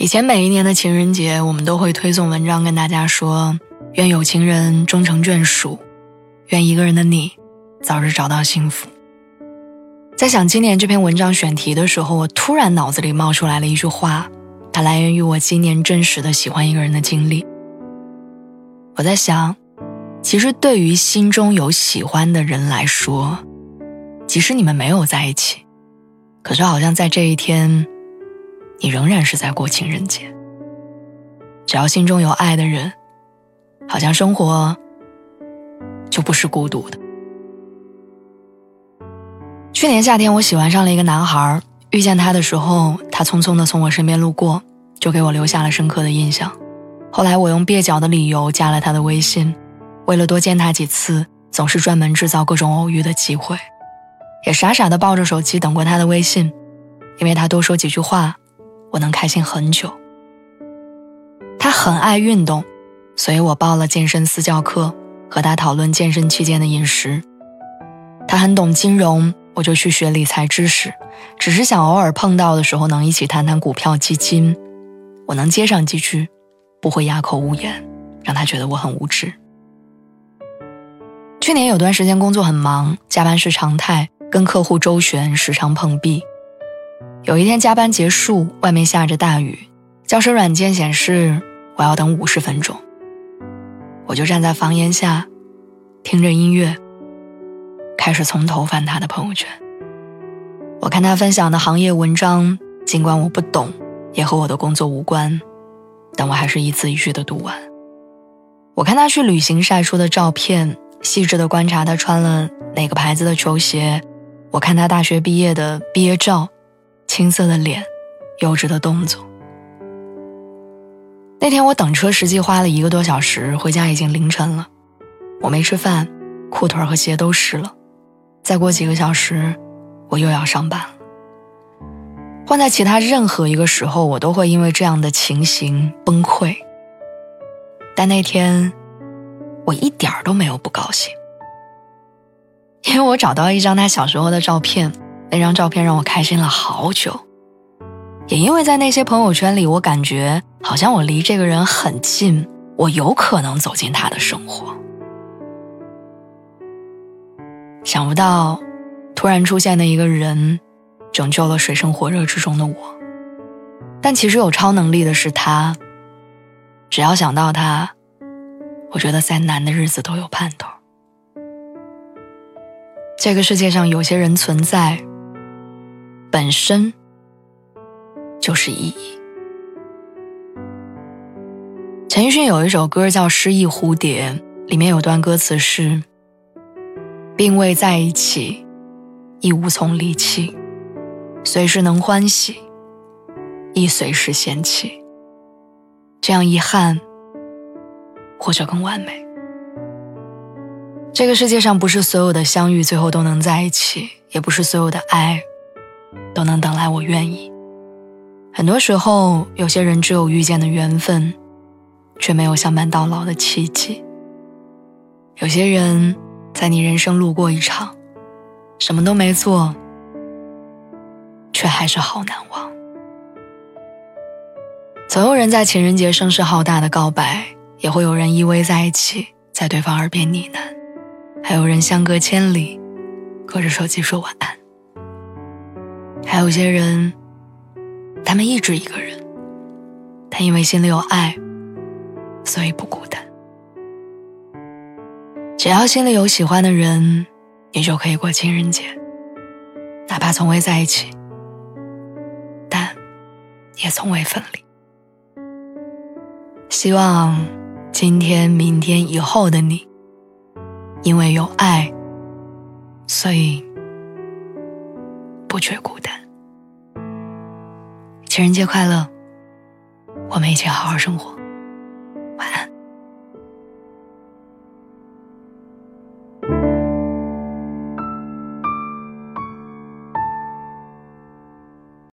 以前每一年的情人节，我们都会推送文章跟大家说：“愿有情人终成眷属，愿一个人的你早日找到幸福。”在想今年这篇文章选题的时候，我突然脑子里冒出来了一句话，它来源于我今年真实的喜欢一个人的经历。我在想，其实对于心中有喜欢的人来说，即使你们没有在一起，可是好像在这一天。你仍然是在过情人节。只要心中有爱的人，好像生活就不是孤独的。去年夏天，我喜欢上了一个男孩，遇见他的时候，他匆匆的从我身边路过，就给我留下了深刻的印象。后来，我用蹩脚的理由加了他的微信，为了多见他几次，总是专门制造各种偶遇的机会，也傻傻的抱着手机等过他的微信，因为他多说几句话。我能开心很久。他很爱运动，所以我报了健身私教课，和他讨论健身期间的饮食。他很懂金融，我就去学理财知识，只是想偶尔碰到的时候能一起谈谈股票基金。我能接上几句，不会哑口无言，让他觉得我很无知。去年有段时间工作很忙，加班是常态，跟客户周旋，时常碰壁。有一天加班结束，外面下着大雨，教室软件显示我要等五十分钟。我就站在房檐下，听着音乐，开始从头翻他的朋友圈。我看他分享的行业文章，尽管我不懂，也和我的工作无关，但我还是一字一句的读完。我看他去旅行晒出的照片，细致的观察他穿了哪个牌子的球鞋。我看他大学毕业的毕业照。青涩的脸，幼稚的动作。那天我等车，实际花了一个多小时，回家已经凌晨了。我没吃饭，裤腿和鞋都湿了。再过几个小时，我又要上班了。换在其他任何一个时候，我都会因为这样的情形崩溃。但那天，我一点都没有不高兴，因为我找到一张他小时候的照片。那张照片让我开心了好久，也因为在那些朋友圈里，我感觉好像我离这个人很近，我有可能走进他的生活。想不到，突然出现的一个人，拯救了水深火热之中的我。但其实有超能力的是他，只要想到他，我觉得再难的日子都有盼头。这个世界上有些人存在。本身就是意义。陈奕迅有一首歌叫《失意蝴蝶》，里面有段歌词是：“并未在一起，亦无从离弃，随时能欢喜，亦随时嫌弃。这样遗憾，或者更完美。这个世界上不是所有的相遇最后都能在一起，也不是所有的爱。”都能等来我愿意。很多时候，有些人只有遇见的缘分，却没有相伴到老的契机。有些人，在你人生路过一场，什么都没做，却还是好难忘。总有人在情人节声势浩大的告白，也会有人依偎在一起，在对方耳边呢喃，还有人相隔千里，隔着手机说晚安。还有些人，他们一直一个人，但因为心里有爱，所以不孤单。只要心里有喜欢的人，你就可以过情人节，哪怕从未在一起，但也从未分离。希望今天、明天、以后的你，因为有爱，所以不觉孤单。情人节快乐！我们一起好好生活。